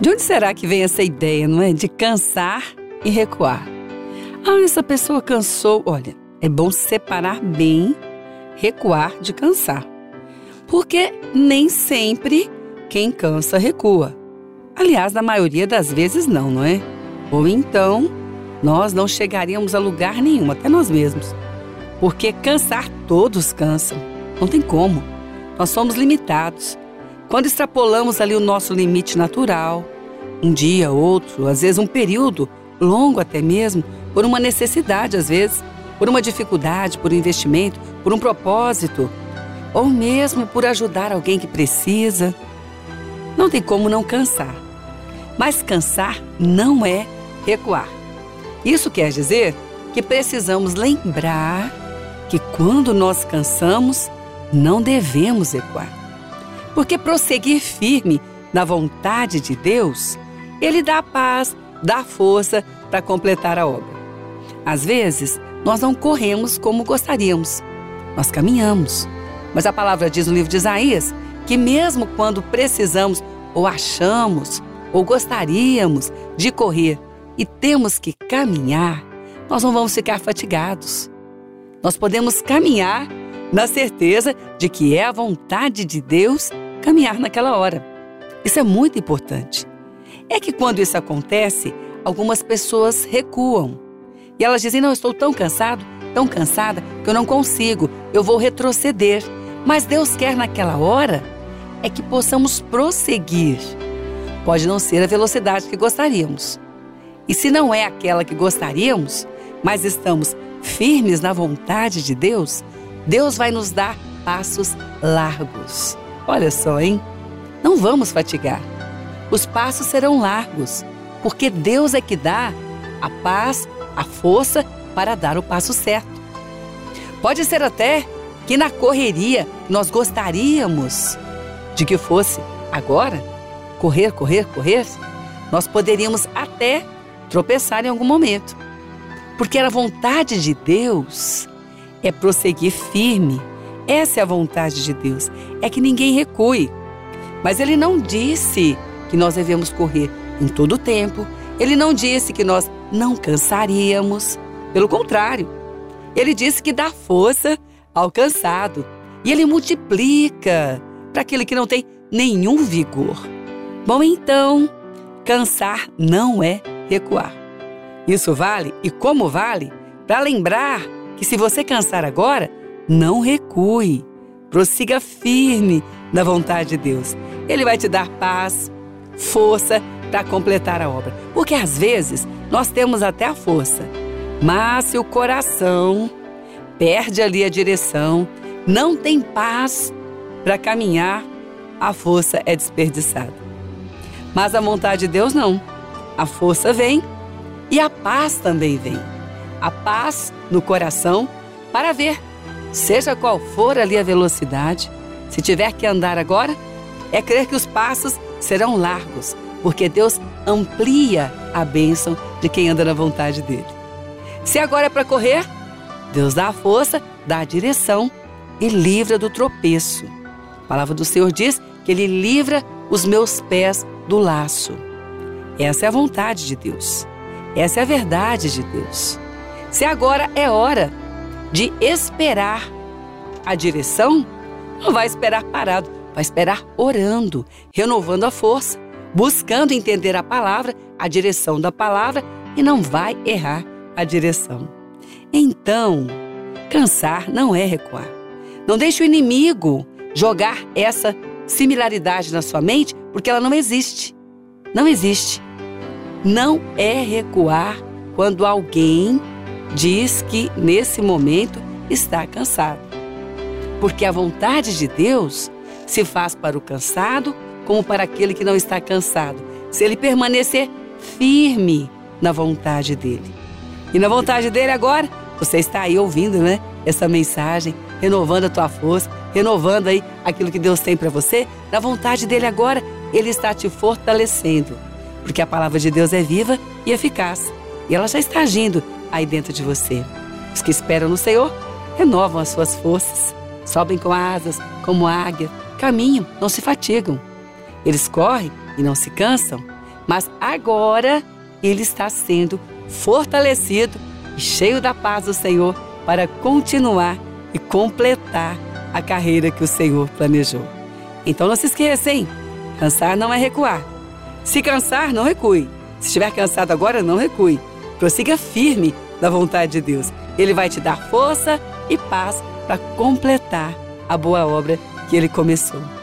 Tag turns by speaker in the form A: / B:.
A: De onde será que vem essa ideia, não é? De cansar e recuar. Ah, essa pessoa cansou. Olha, é bom separar bem recuar de cansar. Porque nem sempre quem cansa recua. Aliás, na maioria das vezes não, não é? Ou então, nós não chegaríamos a lugar nenhum, até nós mesmos. Porque cansar todos cansam. Não tem como. Nós somos limitados. Quando extrapolamos ali o nosso limite natural, um dia, outro, às vezes um período, longo até mesmo, por uma necessidade, às vezes, por uma dificuldade, por um investimento, por um propósito, ou mesmo por ajudar alguém que precisa, não tem como não cansar. Mas cansar não é recuar. Isso quer dizer que precisamos lembrar que quando nós cansamos, não devemos recuar. Porque prosseguir firme na vontade de Deus, Ele dá paz, dá força para completar a obra. Às vezes, nós não corremos como gostaríamos, nós caminhamos. Mas a palavra diz no livro de Isaías que, mesmo quando precisamos, ou achamos, ou gostaríamos de correr e temos que caminhar, nós não vamos ficar fatigados. Nós podemos caminhar na certeza de que é a vontade de Deus caminhar naquela hora. Isso é muito importante. É que quando isso acontece, algumas pessoas recuam. E elas dizem: Não, estou tão cansado, tão cansada, que eu não consigo, eu vou retroceder. Mas Deus quer naquela hora é que possamos prosseguir. Pode não ser a velocidade que gostaríamos. E se não é aquela que gostaríamos, mas estamos firmes na vontade de Deus, Deus vai nos dar passos largos. Olha só, hein? Não vamos fatigar. Os passos serão largos, porque Deus é que dá a paz, a força para dar o passo certo. Pode ser até que na correria nós gostaríamos de que fosse agora, correr, correr, correr, nós poderíamos até tropeçar em algum momento. Porque era vontade de Deus é prosseguir firme essa é a vontade de Deus, é que ninguém recue. Mas ele não disse que nós devemos correr em todo o tempo, ele não disse que nós não cansaríamos. Pelo contrário, ele disse que dá força ao cansado e ele multiplica para aquele que não tem nenhum vigor. Bom, então, cansar não é recuar. Isso vale e como vale para lembrar que se você cansar agora, não recue. Prossiga firme na vontade de Deus. Ele vai te dar paz, força para completar a obra. Porque às vezes nós temos até a força, mas se o coração perde ali a direção, não tem paz para caminhar, a força é desperdiçada. Mas a vontade de Deus não. A força vem e a paz também vem. A paz no coração para ver Seja qual for ali a velocidade, se tiver que andar agora, é crer que os passos serão largos, porque Deus amplia a bênção de quem anda na vontade dele. Se agora é para correr, Deus dá a força, dá a direção e livra do tropeço. A palavra do Senhor diz que Ele livra os meus pés do laço. Essa é a vontade de Deus. Essa é a verdade de Deus. Se agora é hora de esperar a direção, não vai esperar parado, vai esperar orando, renovando a força, buscando entender a palavra, a direção da palavra e não vai errar a direção. Então, cansar não é recuar. Não deixe o inimigo jogar essa similaridade na sua mente, porque ela não existe. Não existe. Não é recuar quando alguém diz que nesse momento está cansado. Porque a vontade de Deus se faz para o cansado como para aquele que não está cansado, se ele permanecer firme na vontade dele. E na vontade dele agora, você está aí ouvindo, né? Essa mensagem, renovando a tua força, renovando aí aquilo que Deus tem para você. Na vontade dele agora, ele está te fortalecendo. Porque a palavra de Deus é viva e eficaz. E ela já está agindo aí dentro de você. Os que esperam no Senhor renovam as suas forças, sobem com asas como águia, caminham, não se fatigam. Eles correm e não se cansam, mas agora ele está sendo fortalecido e cheio da paz do Senhor para continuar e completar a carreira que o Senhor planejou. Então não se esqueça, hein? Cansar não é recuar. Se cansar, não recue. Se estiver cansado agora, não recue. Prossiga firme na vontade de Deus. Ele vai te dar força e paz para completar a boa obra que ele começou.